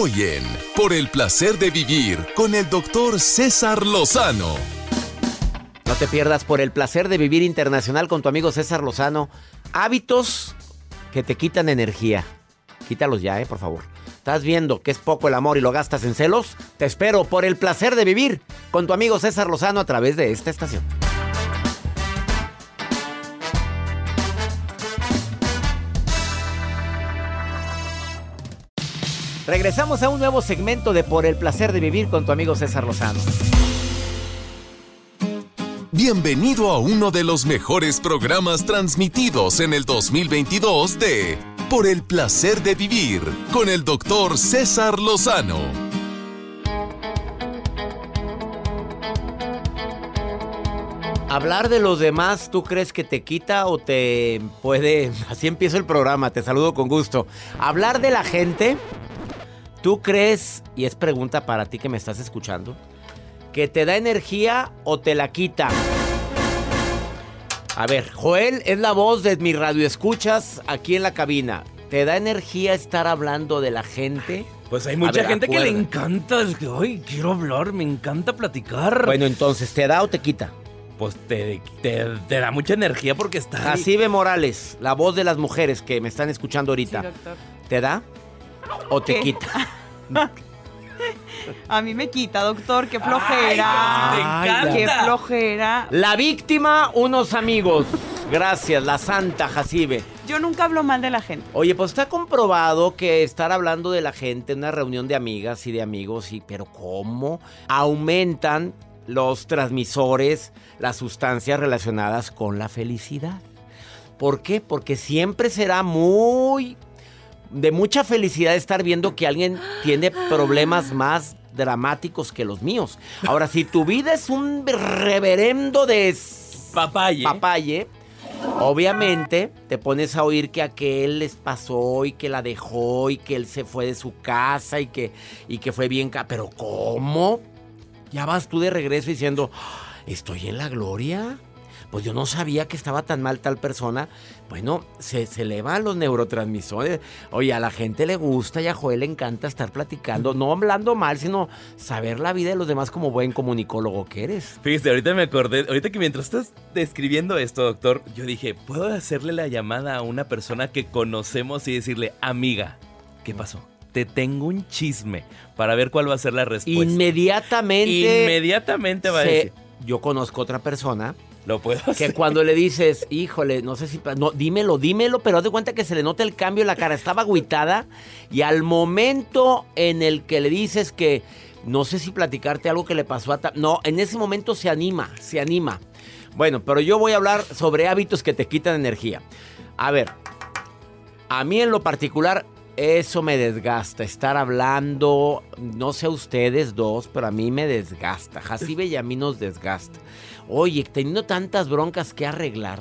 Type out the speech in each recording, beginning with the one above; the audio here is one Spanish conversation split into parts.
Hoy en Por el placer de vivir con el doctor César Lozano. No te pierdas por el placer de vivir internacional con tu amigo César Lozano. Hábitos que te quitan energía. Quítalos ya, eh, por favor. ¿Estás viendo que es poco el amor y lo gastas en celos? Te espero por el placer de vivir con tu amigo César Lozano a través de esta estación. Regresamos a un nuevo segmento de Por el placer de vivir con tu amigo César Lozano. Bienvenido a uno de los mejores programas transmitidos en el 2022 de Por el placer de vivir con el doctor César Lozano. Hablar de los demás, ¿tú crees que te quita o te puede... Así empiezo el programa, te saludo con gusto. Hablar de la gente, ¿tú crees, y es pregunta para ti que me estás escuchando, que te da energía o te la quita? A ver, Joel es la voz de mi radio escuchas aquí en la cabina. ¿Te da energía estar hablando de la gente? Pues hay mucha ver, gente que le encanta, es que, ay, quiero hablar, me encanta platicar. Bueno, entonces, ¿te da o te quita? pues te, te, te da mucha energía porque está... Jacibe Morales, la voz de las mujeres que me están escuchando ahorita. doctor. ¿Te da o te ¿Qué? quita? A mí me quita, doctor, qué flojera. Ay, me qué flojera. La víctima, unos amigos. Gracias, la santa Jacibe. Yo nunca hablo mal de la gente. Oye, pues está comprobado que estar hablando de la gente en una reunión de amigas y de amigos, y, pero ¿cómo? Aumentan los transmisores, las sustancias relacionadas con la felicidad. ¿Por qué? Porque siempre será muy de mucha felicidad estar viendo que alguien tiene problemas más dramáticos que los míos. Ahora, si tu vida es un reverendo de Papaye. papaye, obviamente te pones a oír que aquel les pasó y que la dejó y que él se fue de su casa y que, y que fue bien... ca- Pero ¿cómo? Ya vas tú de regreso diciendo, "Ah, ¿estoy en la gloria? Pues yo no sabía que estaba tan mal tal persona. Bueno, se, se elevan los neurotransmisores. Oye, a la gente le gusta y a Joel le encanta estar platicando, no hablando mal, sino saber la vida de los demás como buen comunicólogo que eres. Fíjate, ahorita me acordé, ahorita que mientras estás describiendo esto, doctor, yo dije, ¿puedo hacerle la llamada a una persona que conocemos y decirle, amiga, ¿qué pasó? Te tengo un chisme para ver cuál va a ser la respuesta. Inmediatamente. Inmediatamente va a decir, Yo conozco otra persona lo puedo que hacer. cuando le dices, híjole, no sé si. No, dímelo, dímelo, pero haz de cuenta que se le nota el cambio la cara. Estaba agüitada y al momento en el que le dices que no sé si platicarte algo que le pasó a. ta- No, en ese momento se anima, se anima. Bueno, pero yo voy a hablar sobre hábitos que te quitan energía. A ver, a mí en lo particular, eso me desgasta. Estar hablando, no sé a ustedes dos, pero a mí me desgasta. Jacibe y a mí nos desgasta. Oye, teniendo tantas broncas que arreglar.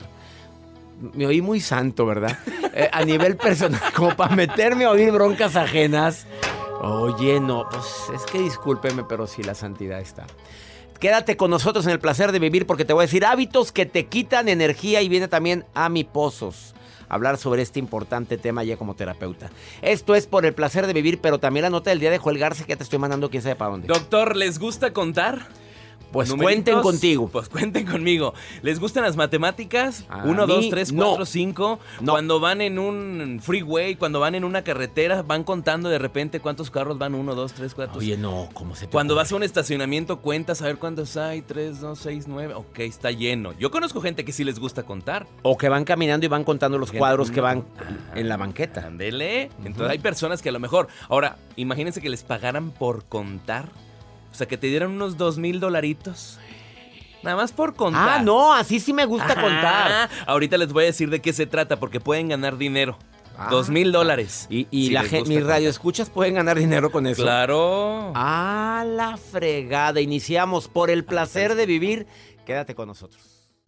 Me oí muy santo, ¿verdad? Eh, a nivel personal, como para meterme a oír broncas ajenas. Oye, no, pues es que discúlpeme, pero sí la santidad está. Quédate con nosotros en el placer de vivir porque te voy a decir hábitos que te quitan energía y viene también amiposos. hablar sobre este importante tema ya como terapeuta. Esto es por el placer de vivir, pero también la nota del día de Joel que ya te estoy mandando quién sabe para dónde. Doctor, ¿les gusta contar? Pues Numeritos, cuenten contigo. Pues cuenten conmigo. ¿Les gustan las matemáticas? A 1, 2, mí, 3, no. 4, 5. No. Cuando van en un freeway, cuando van en una carretera, van contando de repente cuántos carros van. 1, 2, 3, 4. Oye, no, ¿cómo se te Cuando ocurre? vas a un estacionamiento, cuentas a ver cuántos hay. 3, 2, 6, 9. Ok, está lleno. Yo conozco gente que sí les gusta contar. O que van caminando y van contando los Gente, cuadros que van en la banqueta. Ándele. Entonces hay personas que a lo mejor. Ahora, imagínense que les pagaran por contar. O sea, que te dieran unos dos mil dolaritos. Nada más por contar. Ah, no, así sí me gusta Ajá. contar. Ahorita les voy a decir de qué se trata, porque pueden ganar dinero. Ah. Dos mil dólares. Y, y si la gente, mis radioescuchas pueden ganar dinero con eso. Claro. A la fregada. Iniciamos por el placer de vivir. Quédate con nosotros.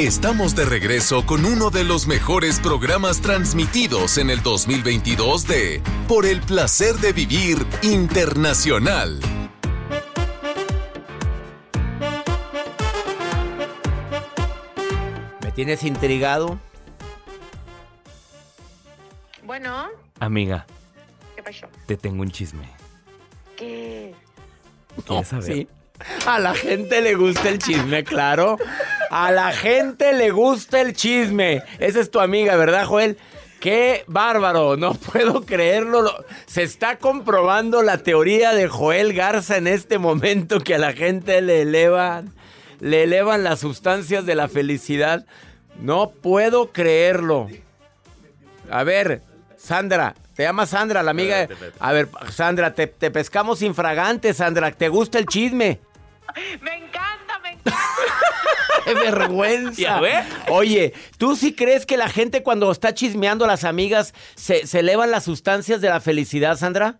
Estamos de regreso con uno de los mejores programas transmitidos en el 2022 de Por el placer de vivir internacional. ¿Me tienes intrigado? Bueno, Amiga, ¿qué pasó? te tengo un chisme. ¿Qué? ¿Quieres saber? Sí. A la gente le gusta el chisme, claro. A la gente le gusta el chisme. Esa es tu amiga, ¿verdad, Joel? Qué bárbaro, no puedo creerlo. Lo- Se está comprobando la teoría de Joel Garza en este momento que a la gente le elevan, le elevan las sustancias de la felicidad. No puedo creerlo. A ver, Sandra, te llama Sandra, la amiga. A ver, Sandra, te, te pescamos infragante, Sandra. ¿Te gusta el chisme? Me encanta, me encanta. ¡Qué vergüenza! Ya ve. Oye, ¿tú sí crees que la gente cuando está chismeando a las amigas se, se elevan las sustancias de la felicidad, Sandra?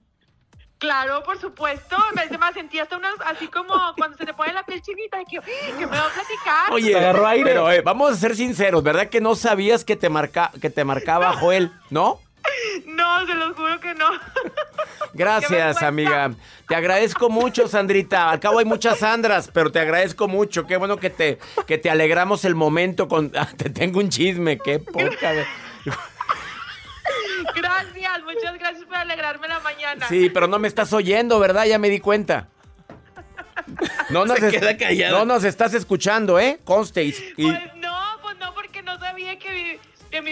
Claro, por supuesto. Me, me sentí hasta unas, así como cuando se te pone la piel chinita de que, que me va a platicar. Oye, pero eh, vamos a ser sinceros, ¿verdad que no sabías que te, marca, que te marcaba Joel? ¿No? No, se los juro que no. Gracias, amiga. Te agradezco mucho, Sandrita. Al cabo hay muchas Sandras, pero te agradezco mucho. Qué bueno que te, que te alegramos el momento con... Ah, te tengo un chisme, qué poca... de- Gracias, muchas gracias por alegrarme la mañana. Sí, pero no me estás oyendo, ¿verdad? Ya me di cuenta. No nos, Se es- queda callada. no nos estás escuchando, ¿eh? Conste. y- Pues pues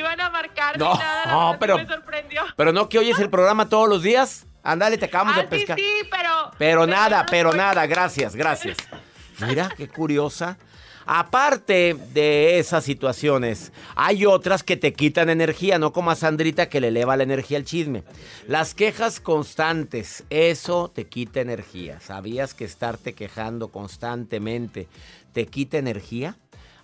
me iban a marcar No, ni nada. La no, sí pero- Me sorprendió. pero no que oyes el programa todos los días. Ándale, te acabamos ah, de pescar. sí, sí, pero... Pero nada, pero nada, gracias, gracias. Mira, qué curiosa. Aparte de esas situaciones, hay otras que te quitan energía, no como a Sandrita que le eleva la energía al chisme. Las quejas constantes, eso te quita energía. ¿Sabías que estarte quejando constantemente te quita energía?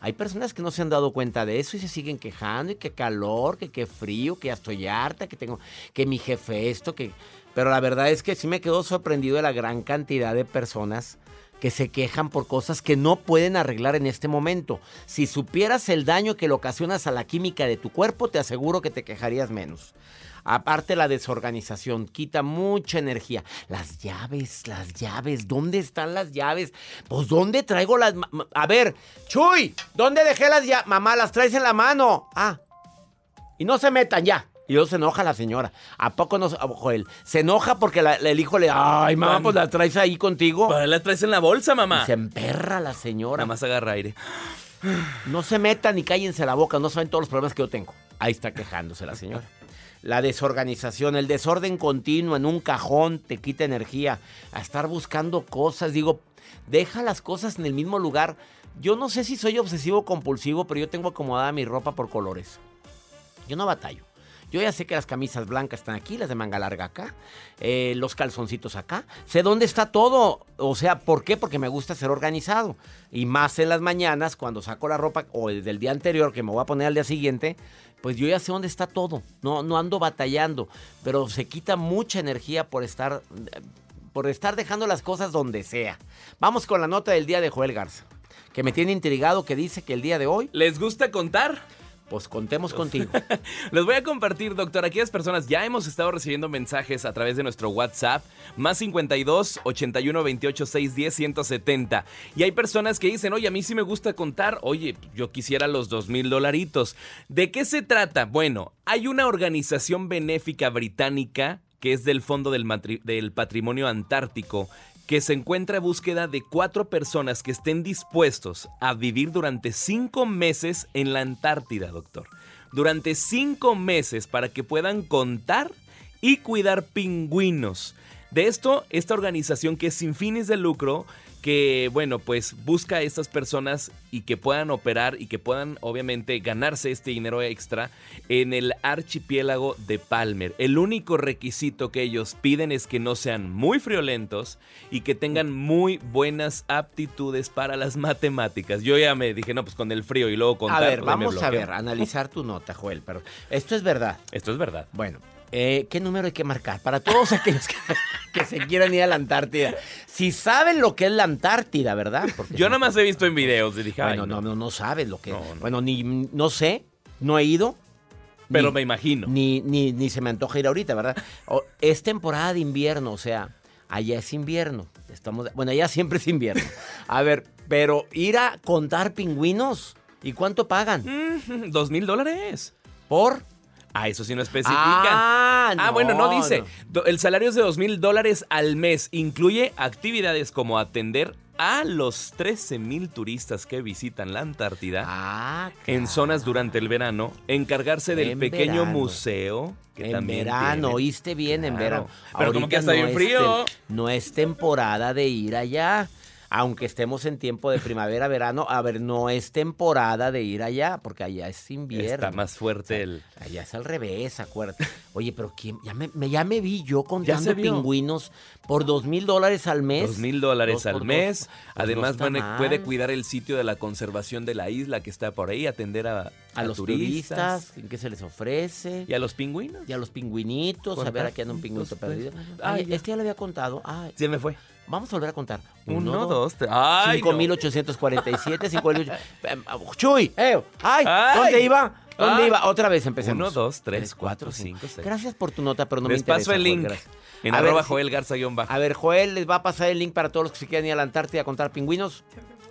Hay personas que no se han dado cuenta de eso y se siguen quejando y que calor, que qué frío, que ya estoy harta, que tengo que mi jefe esto, que pero la verdad es que sí me quedo sorprendido de la gran cantidad de personas que se quejan por cosas que no pueden arreglar en este momento. Si supieras el daño que le ocasionas a la química de tu cuerpo, te aseguro que te quejarías menos. Aparte la desorganización quita mucha energía. Las llaves, las llaves, ¿dónde están las llaves? Pues ¿dónde traigo las... A ver, Chuy, ¿dónde dejé las llaves? Mamá, las traes en la mano. Ah, y no se metan ya. Y luego se enoja la señora. ¿A poco no, Joel? Se enoja porque la- el hijo le... Ay, mamá, pues las traes ahí contigo. Para la traes en la bolsa, mamá. Y se emperra la señora. Nada más agarra aire. No se metan ni cállense la boca, no saben todos los problemas que yo tengo. Ahí está quejándose la señora. La desorganización, el desorden continuo en un cajón te quita energía. A estar buscando cosas, digo, deja las cosas en el mismo lugar. Yo no sé si soy obsesivo compulsivo, pero yo tengo acomodada mi ropa por colores. Yo no batallo. Yo ya sé que las camisas blancas están aquí, las de manga larga acá, eh, los calzoncitos acá. Sé dónde está todo. O sea, ¿por qué? Porque me gusta ser organizado. Y más en las mañanas, cuando saco la ropa o del día anterior que me voy a poner al día siguiente, pues yo ya sé dónde está todo. No, no ando batallando. Pero se quita mucha energía por estar, por estar dejando las cosas donde sea. Vamos con la nota del día de Joel Garza, que me tiene intrigado, que dice que el día de hoy, ¿Les gusta contar? Pues contemos contigo. Les voy a compartir, doctor. Aquellas personas ya hemos estado recibiendo mensajes a través de nuestro WhatsApp, más 52 81 28 610 170. Y hay personas que dicen, oye, a mí sí me gusta contar. Oye, yo quisiera los dos mil dolaritos. ¿De qué se trata? Bueno, hay una organización benéfica británica que es del Fondo del, Patrimonio Antártico que se encuentra a búsqueda de cuatro personas que estén dispuestos a vivir durante cinco meses en la Antártida, doctor. Durante cinco meses para que puedan contar y cuidar pingüinos. De esto, esta organización que es sin fines de lucro, que bueno, pues busca a estas personas y que puedan operar y que puedan obviamente ganarse este dinero extra en el archipiélago de Palmer. El único requisito que ellos piden es que no sean muy friolentos y que tengan muy buenas aptitudes para las matemáticas. Yo ya me dije, no, pues con el frío y luego contar. a ver, vamos a ver, analizar tu nota, Joel. Pero esto es verdad. Esto es verdad. Bueno, eh, ¿qué número hay que marcar? Para todos aquellos que, que se quieran ir a la Antártida. Si saben lo que es la Antártida, ¿verdad? Porque Yo nada más he visto en videos y dije, Bueno, no, no, no sabes lo que No, no. Bueno, ni no sé, no he ido. pero ni- me imagino. Ni, ni, ni se me antoja ir ahorita, ¿verdad? O- es temporada de invierno, o sea, allá es invierno. Estamos, bueno, allá siempre es invierno. A ver, pero ir a contar pingüinos, ¿y cuánto pagan? Mm, ¿Dos mil dólares? ¿Por? Ah, eso sí no especifican. Ah, Ah, bueno, no dice. no. El salario es de dos mil dólares al mes. Incluye actividades como atender a los 13 mil turistas que visitan la Antártida Ah, en zonas durante el verano, encargarse del En pequeño verano. museo que En también verano, oíste bien, en verano. Pero como que está bien frío. no es temporada de ir allá. Aunque estemos en tiempo de primavera, verano, a ver, no es temporada de ir allá, porque allá es invierno. Está más fuerte el... Allá es al revés, acuérdate. Oye, pero ¿quién? Ya me, me- ya me vi yo contando pingüinos por dos mil dólares al mes. Dos mil dólares al mes. pues Además, puede cuidar el sitio de la conservación de la isla que está por ahí, atender a, a los turistas, ¿en qué se les ofrece? y a los pingüinos. Y a los pingüinitos, a ver, aquí anda un pingüino dos, perdido. tres, Ay, este ya lo había contado. Ay, Se me fue. Vamos a volver a contar. Uno, dos, tres. Ay, no. 5847, 58. Em, Chuy, eh, ay, Ay. ¿dónde iba? ¿Dónde Ay. iba? Otra vez empecemos. Uno, dos, tres, Tres, cuatro, cinco, seis. Gracias por tu nota, pero no Les me interesa. paso el link en A ver, arroba sí. Joel Garza bajo. A ver, Joel les va a pasar el link para todos los que se quieran ir a la Antártida a contar pingüinos.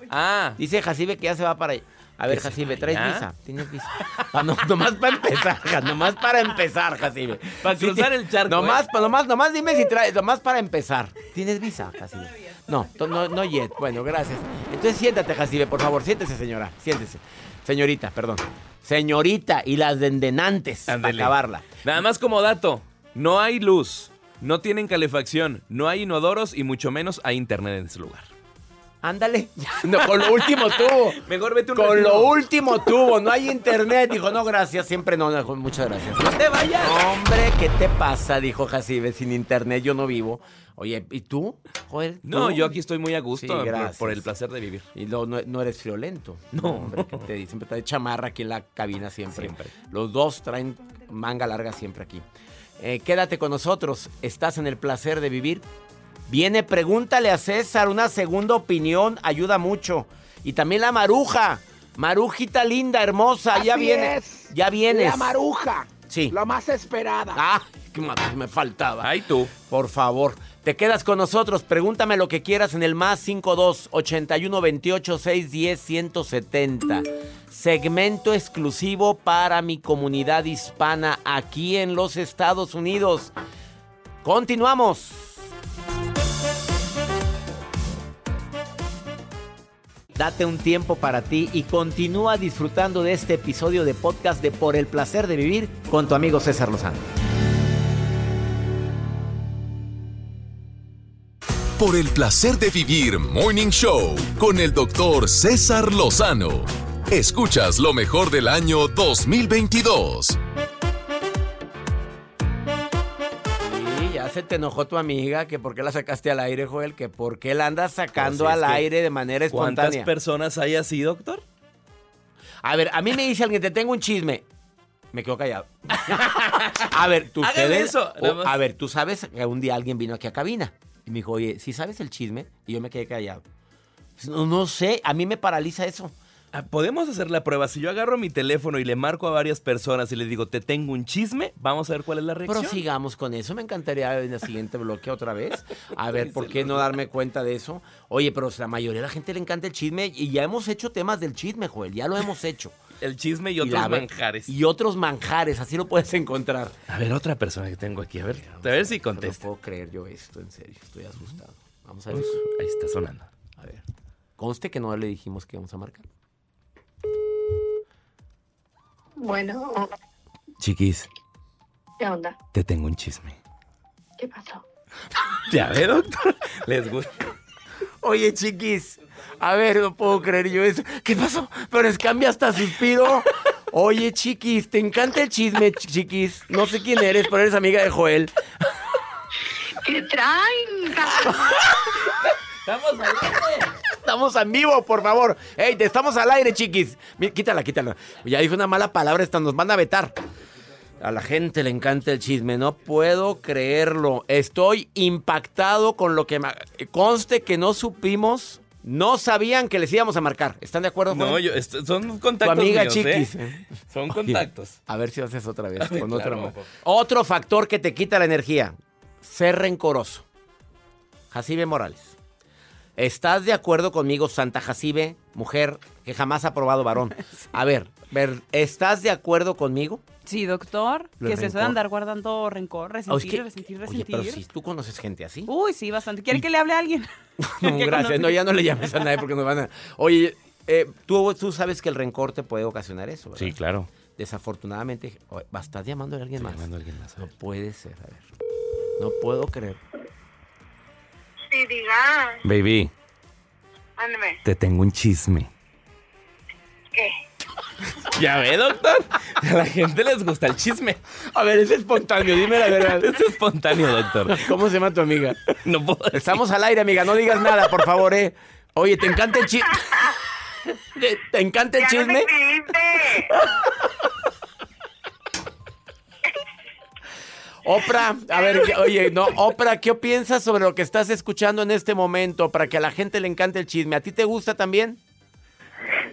Ah, Dice Jacibe que ya se va para allá. A ver, ¿Que se Jacibe, ¿traes visa? ¿Tienes visa? Ah, no, nomás para empezar, nomás para empezar, Jacibe. Para Sí, cruzar ti- el charco, Nomás, ¿eh? pa- nomás, nomás dime si traes, nomás para empezar. ¿Tienes visa, Jacibe? No, to- no, no yet. Bueno, gracias. Entonces siéntate, Jacibe, por favor. Siéntese, señora. Siéntese. Señorita, perdón. Señorita y las dendenantes para acabarla. nada más como dato. No hay luz, no tienen calefacción, no hay inodoros y mucho menos hay internet en ese lugar. Ándale. No, con lo último tuvo. Mejor vete un Con lo último tuvo, no hay internet. Dijo, no, gracias, siempre no, no, muchas gracias. ¡No te vayas! Hombre, ¿qué te pasa? Dijo Jacibe, sin internet yo no vivo. Oye, ¿y tú? Joder, No, yo aquí estoy muy a gusto Sí, por- gracias. por el placer de vivir. Y no, no, no eres friolento. No. hombre, que te siempre trae chamarra aquí en la cabina siempre. Siempre. Los dos traen manga larga siempre aquí. Eh, quédate con nosotros. Estás en el placer de vivir. Viene, pregúntale a César. Una segunda opinión ayuda mucho. Y también la maruja. Marujita linda, hermosa. ya viene. es. Ya vienes. La maruja. Sí. La más esperada. Ah, qué más me faltaba. Ay, tú. Por favor, te quedas con nosotros. Pregúntame lo que quieras en el más 52 81 28 610 170. Segmento exclusivo para mi comunidad hispana aquí en los Estados Unidos. Continuamos. Date un tiempo para ti y continúa disfrutando de este episodio de podcast de Por el placer de vivir con tu amigo César Lozano. Por el placer de vivir Morning Show con el doctor César Lozano. Escuchas lo mejor del año 2022. Se te enojó tu amiga, que por qué la sacaste al aire, Joel, que por qué la andas sacando Pues es al aire de manera ¿Cuántas espontánea. personas hay así, doctor? A ver, a mí me dice alguien, te tengo un chisme. Me quedo callado. a ver, tú ustedes- eso, o- a ver, tú sabes que un día alguien vino aquí a cabina y me dijo, oye, si sabes el chisme? Y yo me quedé callado. No, no sé, a mí me paraliza eso. Ah, Podemos hacer la prueba. Si yo agarro mi teléfono y le marco a varias personas y les digo, te tengo un chisme, vamos a ver cuál es la reacción. Prosigamos con eso. Me encantaría en el siguiente bloque otra vez. A ver, ¿por qué no darme cuenta de eso? Oye, pero la mayoría de la gente le encanta el chisme y ya hemos hecho temas del chisme, Joel. Ya lo hemos hecho. El chisme y otros manjares. Y otros manjares, así lo puedes encontrar. A ver, otra persona que tengo aquí. A ver, a ver si No contesta. puedo creer yo esto, en serio. Estoy asustado. Vamos a ver. Ahí está sonando. A ver. Conste que no le dijimos que íbamos a marcar. Bueno, Chiquis, ¿qué onda? te tengo un chisme. ¿Qué pasó? Ya ve, doctor. Les gusta. Oye, chiquis. A ver, no puedo creer yo eso. ¿Qué pasó? Pero es cambia hasta suspiro. Oye, chiquis, te encanta el chisme, ch- chiquis. No sé quién eres, pero eres amiga de Joel. ¿Qué traen? Estamos aire. Estamos en vivo, por favor. Ey, te estamos al aire, chiquis. Quítala, quítala. Ya dijo una mala palabra, esta nos van a vetar. A la gente le encanta el chisme, no puedo creerlo. Estoy impactado con lo que. Conste que no supimos, no sabían que les íbamos a marcar. ¿Están de acuerdo? No, yo, son Tu contactos amiga míos, chiquis. ¿eh? Son Oye, contactos. A ver si haces otra vez, con Claro, otro, otro factor que te quita la energía. Ser rencoroso. Jacibe Morales. ¿Estás de acuerdo conmigo, Santa Jacibe, mujer que jamás ha probado varón? A ver, ver, ¿estás de acuerdo conmigo? Sí, doctor. Lo que de rencor. andar guardando rencor, resentir, Oh, es que- resentir, Oye, resentir. pero si tú conoces gente así. Uy, sí, bastante. ¿Quiere que le hable a alguien? No, que gracias. conoce. No, ya no le llames a nadie porque nos van a... Oye, eh, tú, tú sabes que el rencor te puede ocasionar eso, ¿verdad? Sí, claro. Desafortunadamente, oye, ¿va- ¿estás llamándole a alguien más? llamando a alguien más, a No puede ser, a ver. No puedo creer. Sí, diga. Baby, Ándeme. te tengo un chisme. ¿Qué? Ya ve, doctor. A la gente les gusta el chisme. A ver, es espontáneo, dime la verdad. Es espontáneo, doctor. ¿Cómo se llama tu amiga? No puedo decir. Estamos al aire, amiga, no digas nada, por favor, eh. Oye, ¿te encanta el chisme? ¿Te, encanta el ¡Ya no chisme? me Oprah, a ver, oye, no, Oprah, ¿qué piensas sobre lo que estás escuchando en este momento para que a la gente le encante el chisme? ¿A ti te gusta también?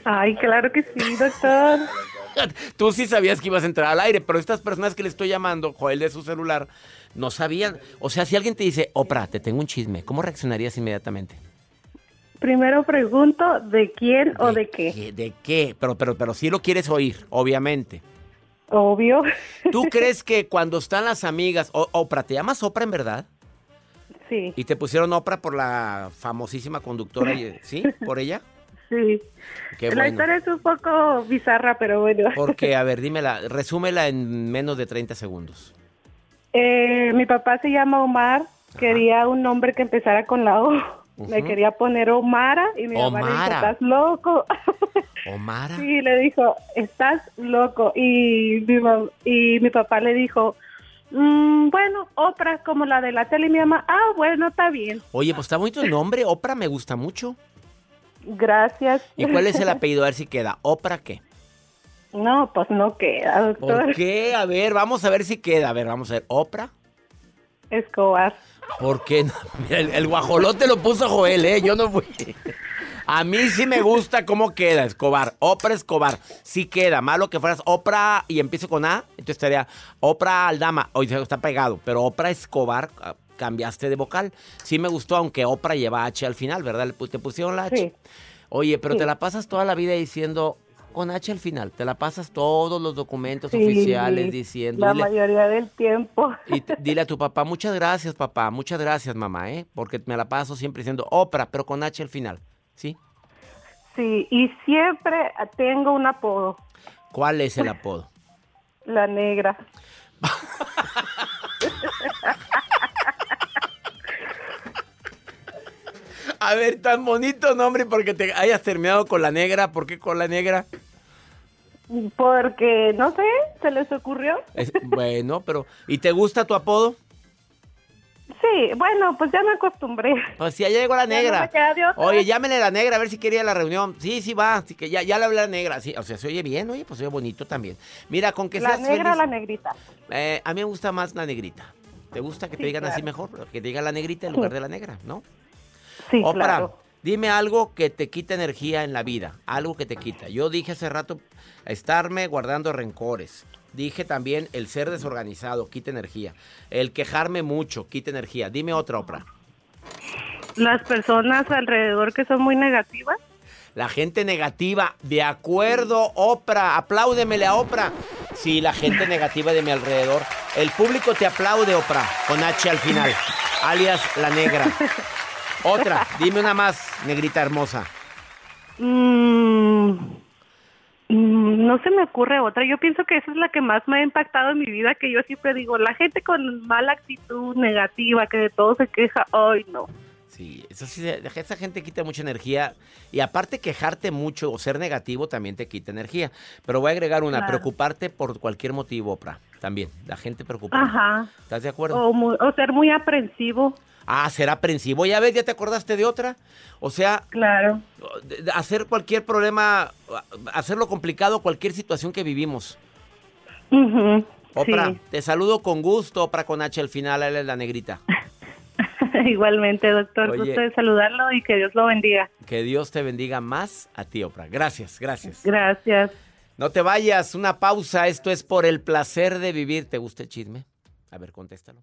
Ay, claro que sí, doctor. Tú sí sabías que ibas a entrar al aire, pero estas personas que le estoy llamando, Joel de su celular, no sabían. O sea, si alguien te dice, Oprah, te tengo un chisme, ¿cómo reaccionarías inmediatamente? Primero pregunto de quién o de qué. ¿De qué? Pero, pero, pero sí lo quieres oír, obviamente. Obvio. ¿Tú crees que cuando están las amigas, o- Oprah, ¿te llamas Oprah en verdad? Sí, Y te pusieron Oprah por la famosísima conductora, ¿sí? ¿Por ella? sí. Qué La bueno. historia es un poco bizarra, pero bueno. Porque, a ver, dímela, resúmela en menos de 30 segundos. Eh, mi papá se llama Omar. Quería un nombre que empezara con la O. Me quería poner Omara y mi mamá le dijo, estás loco. Omara. Sí, le dijo, estás loco. Y mi, y mi papá le dijo, "Mm, bueno, Oprah como la de la tele. Y mi mamá, ah, bueno, está bien. Oye, pues está bonito el nombre, Oprah me gusta mucho. Gracias. ¿Y cuál es el apellido? A ver si queda. ¿Oprah qué? No, pues no queda, doctor. ¿Por qué? A ver, vamos a ver si queda. A ver, vamos a ver. ¿Oprah? Escobar. ¿Por qué no? Mira, el, el guajolote lo puso Joel, ¿eh? Yo no fui. A mí sí me gusta cómo queda, Escobar. Oprah Escobar. Sí queda. Malo que fueras Oprah y empiece con A. Entonces estaría Oprah Aldama. Oye, está pegado. Pero Oprah Escobar, ah, cambiaste de vocal. Sí me gustó, aunque Oprah lleva H al final, ¿verdad? Te pusieron la H. Sí. Oye, pero Sí. te la pasas toda la vida diciendo con H al final. Te la pasas todos los documentos Sí, oficiales diciendo. La dile- mayoría del tiempo. y dile a tu papá, muchas gracias, papá, muchas gracias, mamá, ¿eh? Porque me la paso siempre diciendo Oprah, pero con H al final, ¿sí? Sí, y siempre tengo un apodo, ¿Cuál es el apodo? la negra. A ver, tan bonito nombre porque te hayas terminado con la negra. ¿Por qué con la negra? Porque, no sé, se les ocurrió. Es- bueno, pero ¿y te gusta tu apodo? Sí, bueno, pues ya me acostumbré. Pues sí, ya llegó la Ya no negra. otra. Oye, llámenle a la negra a ver si quería la reunión. Sí, sí va. Así que ya, ya le hablé a la negra. Sí, o sea, se oye bien, oye, pues se oye bonito también. Mira, con que La seas negra o feliz. la negrita. Eh, a mí me gusta más la negrita. ¿Te gusta que te digan así mejor? Que te digan la negrita en lugar de la negra, ¿no? Sí, Oprah, claro. dime algo que te quita energía en la vida. Algo que te quita. Yo dije hace rato estarme guardando rencores. Dije también el ser desorganizado, quita energía. El quejarme mucho, quita energía. Dime otra, Oprah. Las personas alrededor que son muy negativas. La gente negativa, de acuerdo, Oprah, apláudemele a Oprah. Sí, la gente negativa de mi alrededor. El público te aplaude, Oprah, con H al final, alias la negra. Otra, dime una más, negrita hermosa. Mm, mm, no se me ocurre otra. Yo pienso que esa es la que más me ha impactado en mi vida, que yo siempre digo, la gente con mala actitud negativa, que de todo se queja, ay no. Sí, eso sí, esa gente quita mucha energía. Y aparte quejarte mucho o ser negativo también te quita energía. Pero voy a agregar una, Claro. preocuparte por cualquier motivo, Oprah. También, la gente preocupada. Ajá. ¿Estás de acuerdo? O, mu- o ser muy aprensivo. Ah, ser aprensivo. Ya ves, ya te acordaste de otra. O sea, Claro. hacer cualquier problema, hacerlo complicado, cualquier situación que vivimos. Ujú, Oprah, sí. te saludo con gusto, Oprah con H al final, él es la negrita. Igualmente, doctor. Oye. Gusto de saludarlo y que Dios lo bendiga. Que Dios te bendiga más a ti, Oprah. Gracias, gracias. Gracias. No te vayas, una pausa. Esto es por el placer de vivir. ¿Te gusta el chisme? A ver, contéstalo.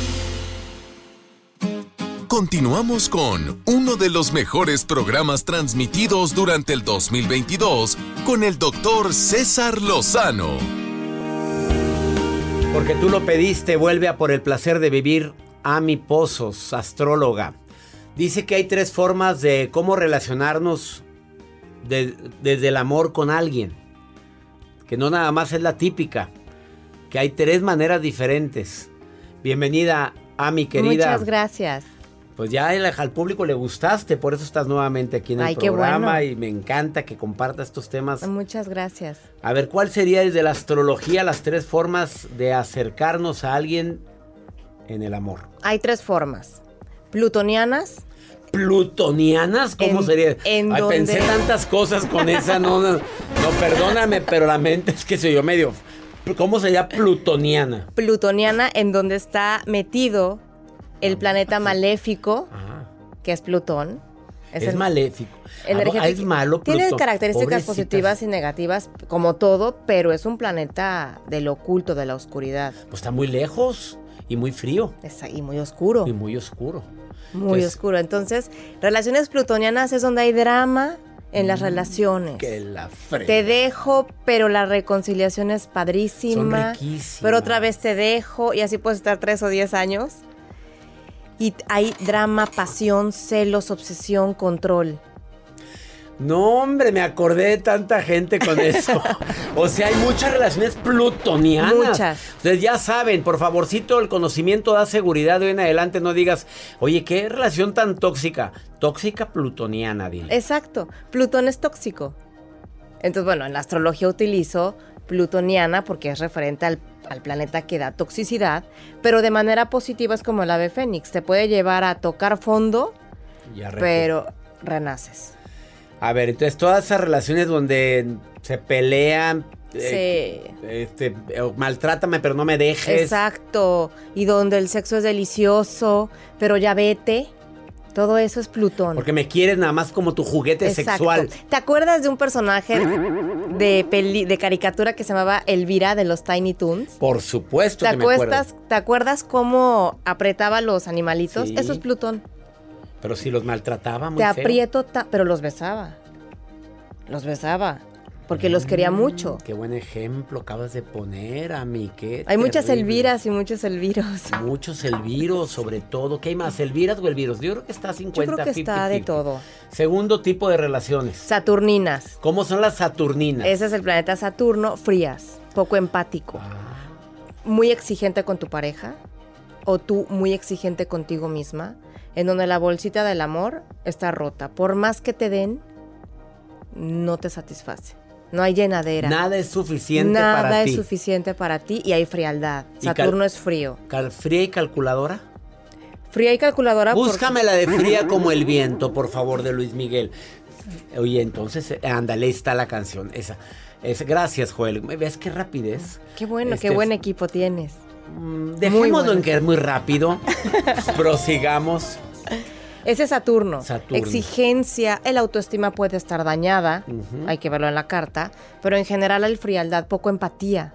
Continuamos con uno de los mejores programas transmitidos durante el 2022 con el doctor César Lozano. Porque tú lo pediste, vuelve a por el placer de vivir Ami Pozos, astróloga. Dice que hay tres formas de cómo relacionarnos de- desde el amor con alguien. Que no nada más es la típica. Que hay tres maneras diferentes. Bienvenida, Ami querida. Muchas gracias. Pues ya al público le gustaste, por eso estás nuevamente aquí en el Ay, programa bueno. y me encanta que compartas estos temas. Muchas gracias. A ver, ¿cuál sería desde la astrología las tres formas de acercarnos a alguien en el amor? Hay tres formas. Plutonianas. ¿Plutonianas? ¿Cómo En- sería? en Ay, pensé donde- tantas cosas con esa, no, no, no, perdóname, pero la mente es que se yo medio. ¿Cómo sería plutoniana? Plutoniana en donde está metido el planeta maléfico, que es Plutón. Es, el- maléfico. energético. Ah, es malo, Tiene Plutón. características Pobrecitas. positivas y negativas, como todo, pero es un planeta del oculto, de la oscuridad. Pues está muy lejos y muy frío. Está- y muy oscuro. Y muy oscuro. Muy Entonces, oscuro. Entonces, relaciones plutonianas es donde hay drama en las relaciones. Mm, Que la frega. Te dejo, pero la reconciliación es padrísima. Son riquísimas. Pero otra vez te dejo y así puedes estar tres o diez años. Y hay drama, pasión, celos, obsesión, control. No, hombre, me acordé de tanta gente con eso. o sea, hay muchas relaciones plutonianas. Muchas. Entonces ya saben, por favorcito, el conocimiento da seguridad de hoy en adelante. No digas, oye, qué relación tan tóxica. Tóxica plutoniana, dile. Exacto. Plutón es tóxico. Entonces, bueno, en la astrología utilizo plutoniana porque es referente al, al planeta que da toxicidad, pero de manera positiva es como el ave fénix. Te puede llevar a tocar fondo, Ya pero renaces. A ver, entonces todas esas relaciones donde se pelean, eh, este, eh, maltrátame pero no me dejes. Exacto. Y donde el sexo es delicioso, pero ya vete. Todo eso es Plutón. Porque me quieres nada más como tu juguete Exacto. sexual. ¿Te acuerdas de un personaje de, peli- de caricatura que se llamaba Elvira de los Tiny Toons? Por supuesto ¿Te que me acuerdo. acuerdas, ¿Te acuerdas cómo apretaba los animalitos? Sí. Eso es Plutón. Pero si los maltrataba muy Te feo. aprieto, pero los besaba. Los besaba. Porque los quería mucho. Qué buen ejemplo acabas de poner, a mí. Qué Hay muchas. Elviras y muchos Elviros. Muchos Elviros, sobre todo. ¿Qué hay más? ¿Elviras o Elviros? Yo creo que está 50 Yo creo que está de 50-50. todo. Segundo tipo de relaciones. Saturninas. ¿Cómo son las Saturninas? Ese es el planeta Saturno, frías, poco empático. Ah. Muy exigente con tu pareja o tú muy exigente contigo misma, en donde la bolsita del amor está rota. Por más que te den, no te satisface. No hay llenadera. Nada es suficiente Nada para es ti. suficiente para ti y hay frialdad. Saturno es frío. ¿Fría y calculadora? Fría y calculadora. Búscame la de fría como el viento, por favor, de Luis Miguel. Oye, entonces, eh, ándale, está la canción. Esa. esa. Gracias, Joel. ¿Ves qué rapidez? Qué bueno, Este, qué buen equipo tienes. Mm, Dejémoslo bueno. en que es muy rápido. Prosigamos. Ese es Saturno. Saturno. Exigencia, el autoestima puede estar dañada, hay que verlo en la carta, pero en general hay frialdad, poco empatía,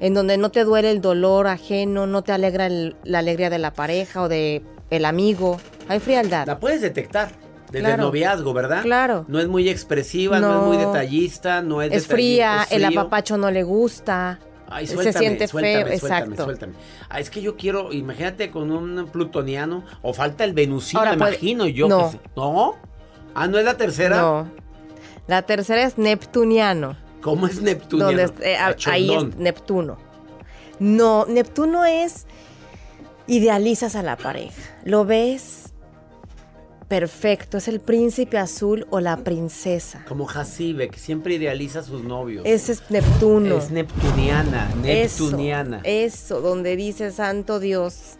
en donde no te duele el dolor ajeno, no te alegra el- la alegría de la pareja o de el amigo, hay frialdad. La puedes detectar desde Claro. el noviazgo, ¿verdad? Claro. No es muy expresiva, no, No. es muy detallista, no es Es fría, es el apapacho no le gusta, Ay, se suéltame, siente suéltame, feo, suéltame, exacto. suéltame. Ah, es que yo quiero, imagínate con un plutoniano, o falta el venusino, Ahora me imagino yo. no. ¿No? Ah, ¿no es la tercera? No. La tercera es neptuniano. ¿Cómo es neptuniano? donde es- eh, ahí es Neptuno. No, Neptuno es idealizas a la pareja. Lo ves perfecto, es el príncipe azul o la princesa. Como Jacibe, que siempre idealiza a sus novios. Ese es Neptuno. Es neptuniana, Eso, neptuniana. Eso, donde dice santo Dios.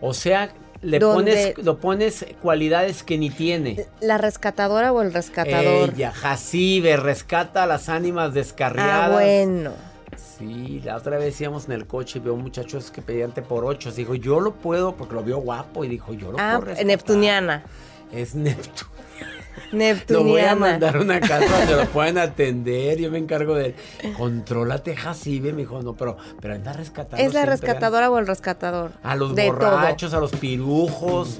O sea, le pones, lo pones cualidades que ni tiene. La rescatadora o el rescatador. Ella, Jacibe, rescata a las ánimas descarriadas. ah, bueno. Sí, la otra vez íbamos en el coche y veo muchachos que pedían te por ocho. Dijo, yo lo puedo, porque lo vio guapo y dijo, yo lo Ah, puedo. rescatar". Neptuniana. Es Neptuno. Lo Neptuniana. voy a mandar a una casa donde lo pueden atender. Yo me encargo de él. Contrólate, Jacibe. Me dijo, no, pero, pero anda rescatando. Es la rescatadora o el rescatador. A los de borrachos, a los pirujos.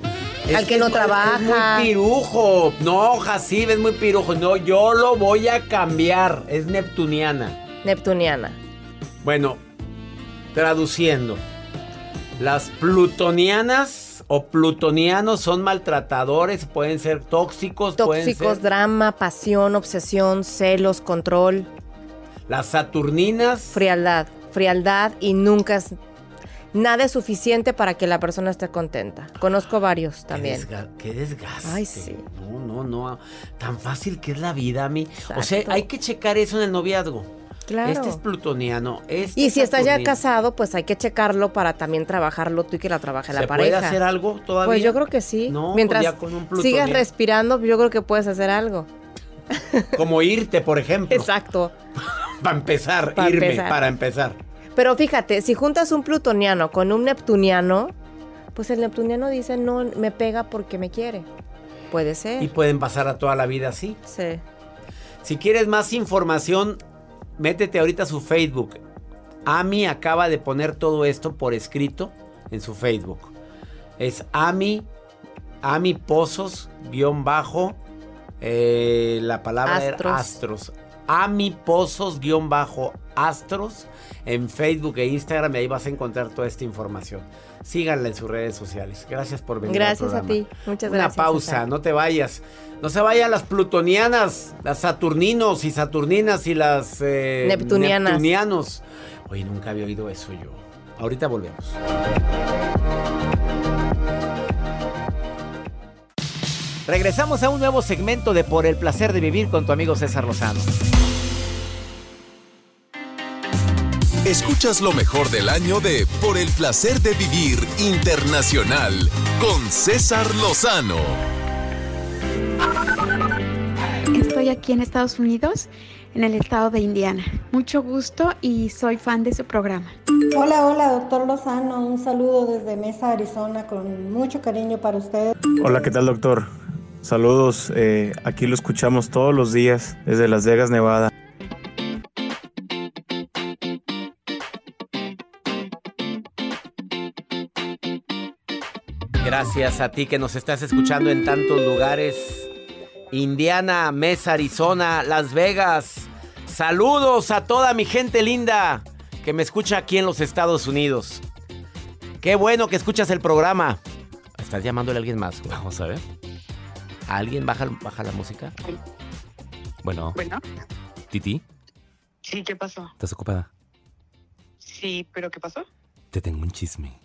Al que no es- trabaja. Es muy pirujo. No, Jacibe es muy pirujo. No, yo lo voy a cambiar. Es neptuniana. Neptuniana. Bueno, traduciendo. Las plutonianas o plutonianos son maltratadores, pueden ser tóxicos, pueden Tóxicos, ser... drama, pasión, obsesión, celos, control, Las saturninas, frialdad. Frialdad y nunca es. Nada es suficiente para que la persona esté contenta. Conozco varios Qué, también. desga- qué desgaste. Ay, sí. No, no, no. Tan fácil que es la vida, a mí. O sea, hay que checar eso en el noviazgo. Claro. Este es plutoniano. Este Y si estás ya casado, pues hay que checarlo para también trabajarlo tú y que la trabaje la ¿Se pareja. puede hacer algo todavía? Pues yo creo que sí. No, pues Mientras ya con un sigas respirando, yo creo que puedes hacer algo. Como irte, por ejemplo. Exacto. Para empezar, Pa' irme, empezar. para empezar. Pero fíjate, si juntas un plutoniano con un neptuniano, pues el neptuniano dice, no, me pega porque me quiere. Puede ser. Y pueden pasar a toda la vida así. Sí. Si quieres más información, métete ahorita a su Facebook. Ami acaba de poner todo esto por escrito en su Facebook. Es Ami, Ami Pozos, guion bajo, eh, la palabra era Astros. astros. Ami Pozos, guion bajo, astros, en Facebook e Instagram y ahí vas a encontrar toda esta información. Síganla en sus redes sociales. Gracias por venir. al Gracias a ti. Muchas Una gracias. pausa, César. no te vayas. No se vayan las plutonianas, las saturninos y saturninas y las eh, Neptunianas. neptunianos. Oye, nunca había oído eso yo. Ahorita volvemos. Regresamos a un nuevo segmento de Por el placer de vivir con tu amigo César Lozano. Escuchas lo mejor del año de Por el placer de vivir internacional con César Lozano. Aquí en Estados Unidos en el estado de Indiana. Mucho gusto y soy fan de su programa. Hola, hola, doctor Lozano. Un saludo desde Mesa, Arizona, con mucho cariño para usted. Hola, ¿qué tal, doctor? Saludos. eh, aquí lo escuchamos todos los días desde Las Vegas, Nevada. Gracias a ti que nos estás escuchando en tantos lugares. Indiana, Mesa, Arizona, Las Vegas. Saludos a toda mi gente linda que me escucha aquí en los Estados Unidos. Qué bueno que escuchas el programa. ¿Estás llamándole a alguien más? güey? Vamos a ver. ¿A alguien baja, baja la música? Bueno, Bueno, Titi, sí, ¿qué pasó? ¿estás ocupada? Sí, pero ¿qué pasó? Te tengo un chisme.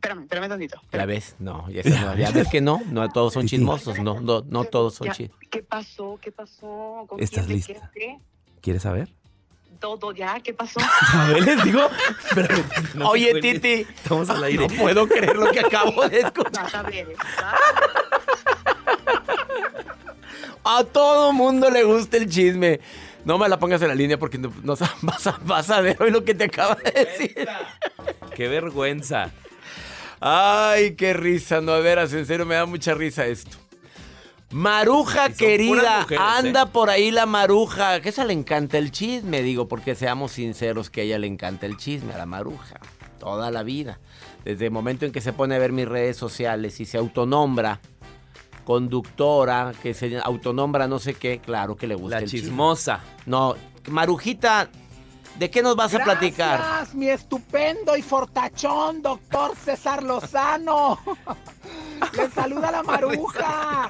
Espérame, espérame tantito. ¿Ya ves? No, ya, no, ya ves que no. No todos son chismosos. No, no, no todos son chismosos. ¿Qué pasó? ¿Qué pasó? ¿Con ¿Estás quién? ¿De lista? qué? ¿Qué? ¿Quieres saber? Todo ya, ¿qué pasó? A ver, les digo. Espérame, no Oye. Titi. Estamos al aire. No puedo creer lo que acabo de escuchar. Vas a ver, A todo mundo le gusta el chisme. No me la pongas en la línea porque no, vas, a, vas a ver hoy lo que te acaba de decir. Qué vergüenza. Ay, qué risa. No, de veras, en serio me da mucha risa esto. Maruja querida, mujeres, anda ¿eh? por ahí la maruja. Que esa le encanta el chisme, digo, porque seamos sinceros que a ella le encanta el chisme, a la maruja. Toda la vida. Desde el momento en que se pone a ver mis redes sociales y se autonombra conductora, que se autonombra no sé qué, claro que le gusta La el chisme. chismosa. No, Marujita, ¿de qué nos vas a platicar? Mi estupendo y fortachón doctor César Lozano. Le saluda la maruja.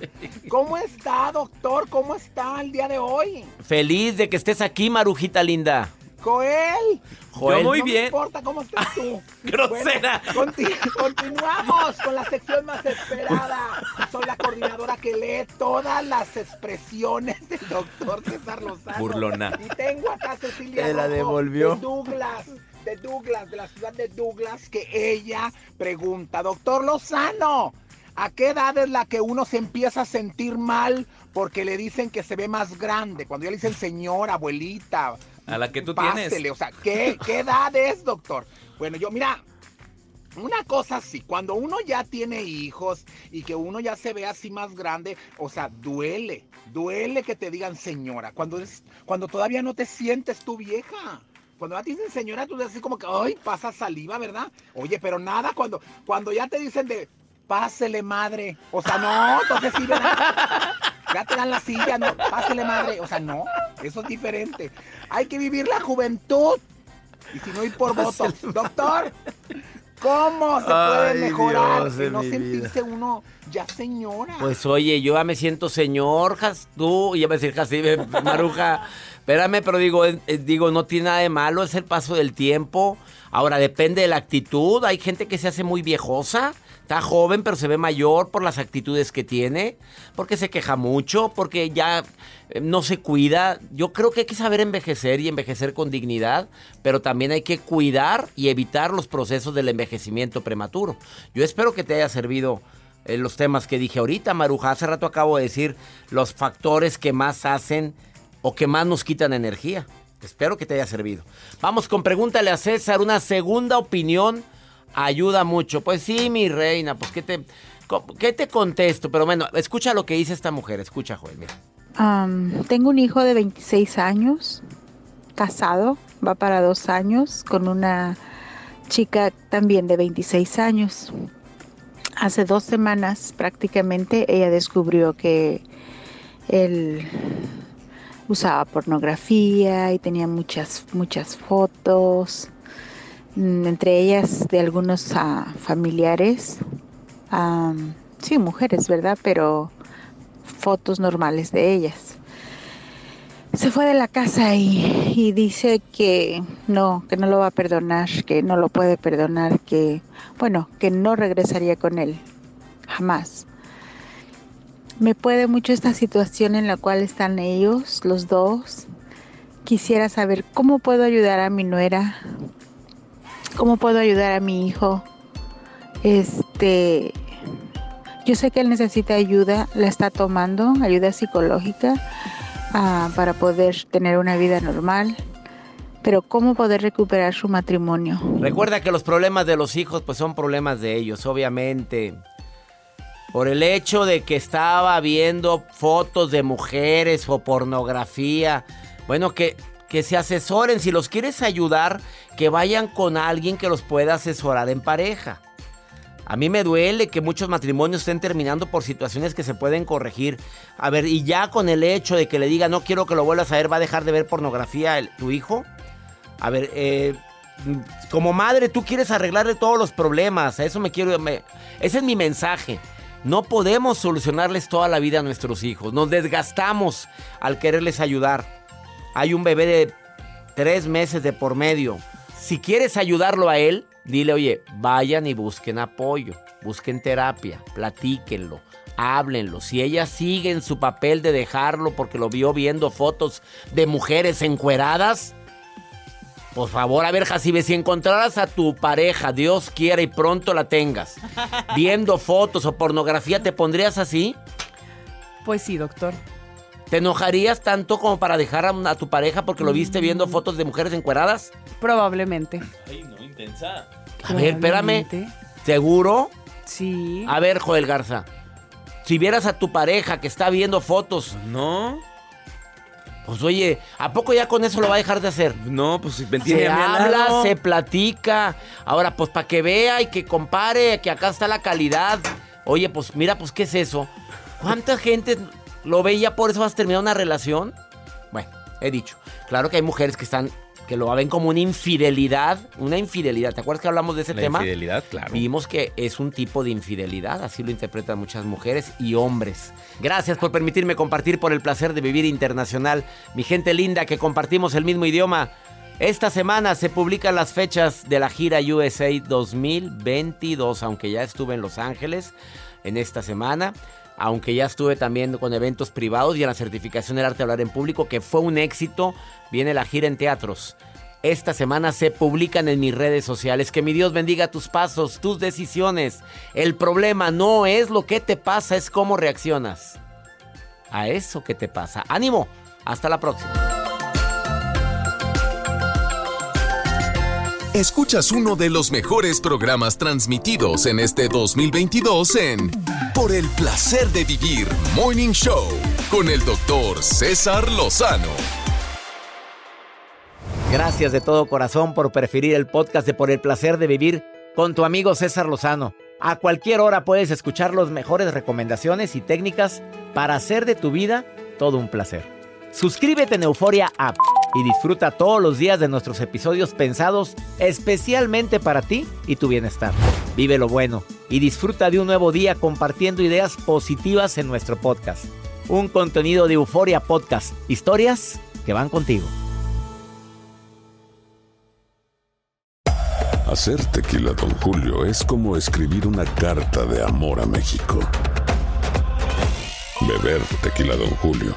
¿Cómo está, doctor? ¿Cómo está el día de hoy? Feliz de que estés aquí, Marujita linda. Joel. Joel. Muy no bien. Me importa cómo estás tú. grosera. Bueno, conti- continuamos con la sección más esperada. Soy la coordinadora que lee todas las expresiones doctor César Lozano. Burlona. Y tengo acá a Cecilia Te la Rojo devolvió. de Douglas, de Douglas, de la ciudad de Douglas, que ella pregunta, doctor Lozano, ¿a qué edad es la que uno se empieza a sentir mal porque le dicen que se ve más grande? Cuando ya le dicen señora, abuelita, A la que tú pásele, tienes. o sea, ¿qué, ¿qué edad es, doctor? Bueno, yo, mira, una cosa sí, cuando uno ya tiene hijos y que uno ya se ve así más grande, o sea, duele, duele que te digan señora, cuando, es, cuando todavía no te sientes tu vieja. Cuando ya te dicen señora, tú dices así como que, ay, pasa saliva, ¿verdad? Oye, pero nada, cuando, cuando ya te dicen de, pásele madre, o sea, no, entonces sí, ¿verdad? Ya te dan la silla, no, pásele madre, o sea, no, eso es diferente. Hay que vivir la juventud. Y si no ir por votos. Doctor, ¿cómo se puede Ay, mejorar Dios de no mi sentirse uno ya señora? Pues oye, yo ya me siento señor, Jas- tú, y ya me decir Jacibe, Maruja. Espérame, pero digo, eh, eh, digo, no tiene nada de malo, es el paso del tiempo. Ahora, depende de la actitud. Hay gente que se hace muy viejosa. Está joven, pero se ve mayor por las actitudes que tiene. Porque se queja mucho, porque ya eh, no se cuida. Yo creo que hay que saber envejecer y envejecer con dignidad. Pero también hay que cuidar y evitar los procesos del envejecimiento prematuro. Yo espero que te haya servido eh, los temas que dije ahorita, Maruja. Hace rato acabo de decir los factores que más hacen o que más nos quitan energía. Espero que te haya servido. Vamos con pregúntale a César. Una segunda opinión ayuda mucho. Pues sí, mi reina, pues ¿qué te, qué te contesto? Pero bueno, escucha lo que dice esta mujer. Escucha, Joel, mira. Tengo un hijo de 26 años, casado, va para dos años, con una chica también de 26 años. Hace dos semanas prácticamente ella descubrió que él usaba pornografía y tenía muchas, muchas fotos, entre ellas de algunos ah, familiares, am, sí, mujeres, ¿verdad? Pero fotos normales de ellas. Se fue de la casa y, y dice que no, que no lo va a perdonar, que no lo puede perdonar, que, bueno, que no regresaría con él, jamás. Me puede mucho esta situación en la cual están ellos, los dos. Quisiera saber cómo puedo ayudar a mi nuera, cómo puedo ayudar a mi hijo. Este, yo sé que él necesita ayuda, la está tomando, ayuda psicológica, ah, para poder tener una vida normal. Pero ¿cómo poder recuperar su matrimonio? Recuerda que los problemas de los hijos pues son problemas de ellos, obviamente. Por el hecho de que estaba viendo fotos de mujeres o pornografía. Bueno, que, que se asesoren. Si los quieres ayudar, que vayan con alguien que los pueda asesorar en pareja. A mí me duele que muchos matrimonios estén terminando por situaciones que se pueden corregir. A ver, y ya con el hecho de que le diga no quiero que lo vuelvas a ver, va a dejar de ver pornografía el- tu hijo. A ver, eh, como madre tú quieres arreglarle todos los problemas. A eso me quiero... ese es mi mensaje. No podemos solucionarles toda la vida a nuestros hijos. Nos desgastamos al quererles ayudar. Hay un bebé de tres meses de por medio. Si quieres ayudarlo a él, dile, oye, vayan y busquen apoyo, busquen terapia, platíquenlo, háblenlo. Si ella sigue en su papel de dejarlo porque lo vio viendo fotos de mujeres encueradas, por favor, a ver, Jacibe, si encontraras a tu pareja, Dios quiera y pronto la tengas, viendo fotos o pornografía, ¿te pondrías así? Pues sí, doctor. ¿Te enojarías tanto como para dejar a, a tu pareja porque lo viste viendo fotos de mujeres encueradas? Probablemente. Ay, no, intensa. A ver, espérame. ¿Seguro? Sí. A ver, Joel Garza. Si vieras a tu pareja que está viendo fotos. No. Pues oye, ¿a poco ya con eso lo va a dejar de hacer? No, pues si me Se habla, lado. se platica. Ahora, pues para que vea y que compare, que acá está la calidad. Oye, pues mira, pues ¿qué es eso? ¿Cuánta gente lo ve y ya por eso vas a terminar una relación? Bueno, he dicho. Claro que hay mujeres que están, que lo ven como una infidelidad. Una infidelidad. ¿Te acuerdas que hablamos de ese La tema? infidelidad, claro. Vimos que es un tipo de infidelidad, así lo interpretan muchas mujeres y hombres. Gracias por permitirme compartir por el placer de vivir internacional. Mi gente linda que compartimos el mismo idioma. Esta semana se publican las fechas de la gira USA 2022, aunque ya estuve en Los Ángeles en esta semana. Aunque ya estuve también con eventos privados y en la certificación del arte hablar en público, que fue un éxito, viene la gira en teatros. Esta semana se publican en mis redes sociales. Que mi Dios bendiga tus pasos, tus decisiones. El problema no es lo que te pasa, es cómo reaccionas a eso que te pasa. Ánimo, hasta la próxima. Escuchas uno de los mejores programas transmitidos en este 2022 en Por el placer de vivir Morning Show con el doctor César Lozano. Gracias de todo corazón por preferir el podcast de Por el placer de vivir con tu amigo César Lozano. A cualquier hora puedes escuchar las mejores recomendaciones y técnicas para hacer de tu vida todo un placer. Suscríbete en Euforia App y disfruta todos los días de nuestros episodios pensados especialmente para ti y tu bienestar. Vive lo bueno y disfruta de un nuevo día compartiendo ideas positivas en nuestro podcast. Un contenido de Euforia Podcast, historias que van contigo. Hacer tequila, Don Julio, es como escribir una carta de amor a México. Beber tequila, Don Julio,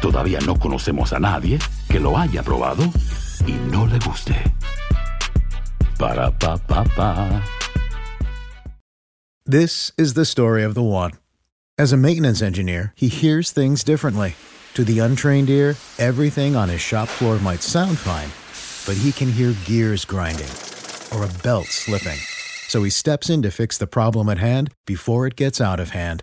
todavía no conocemos a nadie que lo haya probado y no le guste. Para pa pa pa. This is the story of the one. As a maintenance engineer, he hears things differently. To the untrained ear, everything on his shop floor might sound fine, but he can hear gears grinding or a belt slipping. So he steps in to fix the problem at hand before it gets out of hand.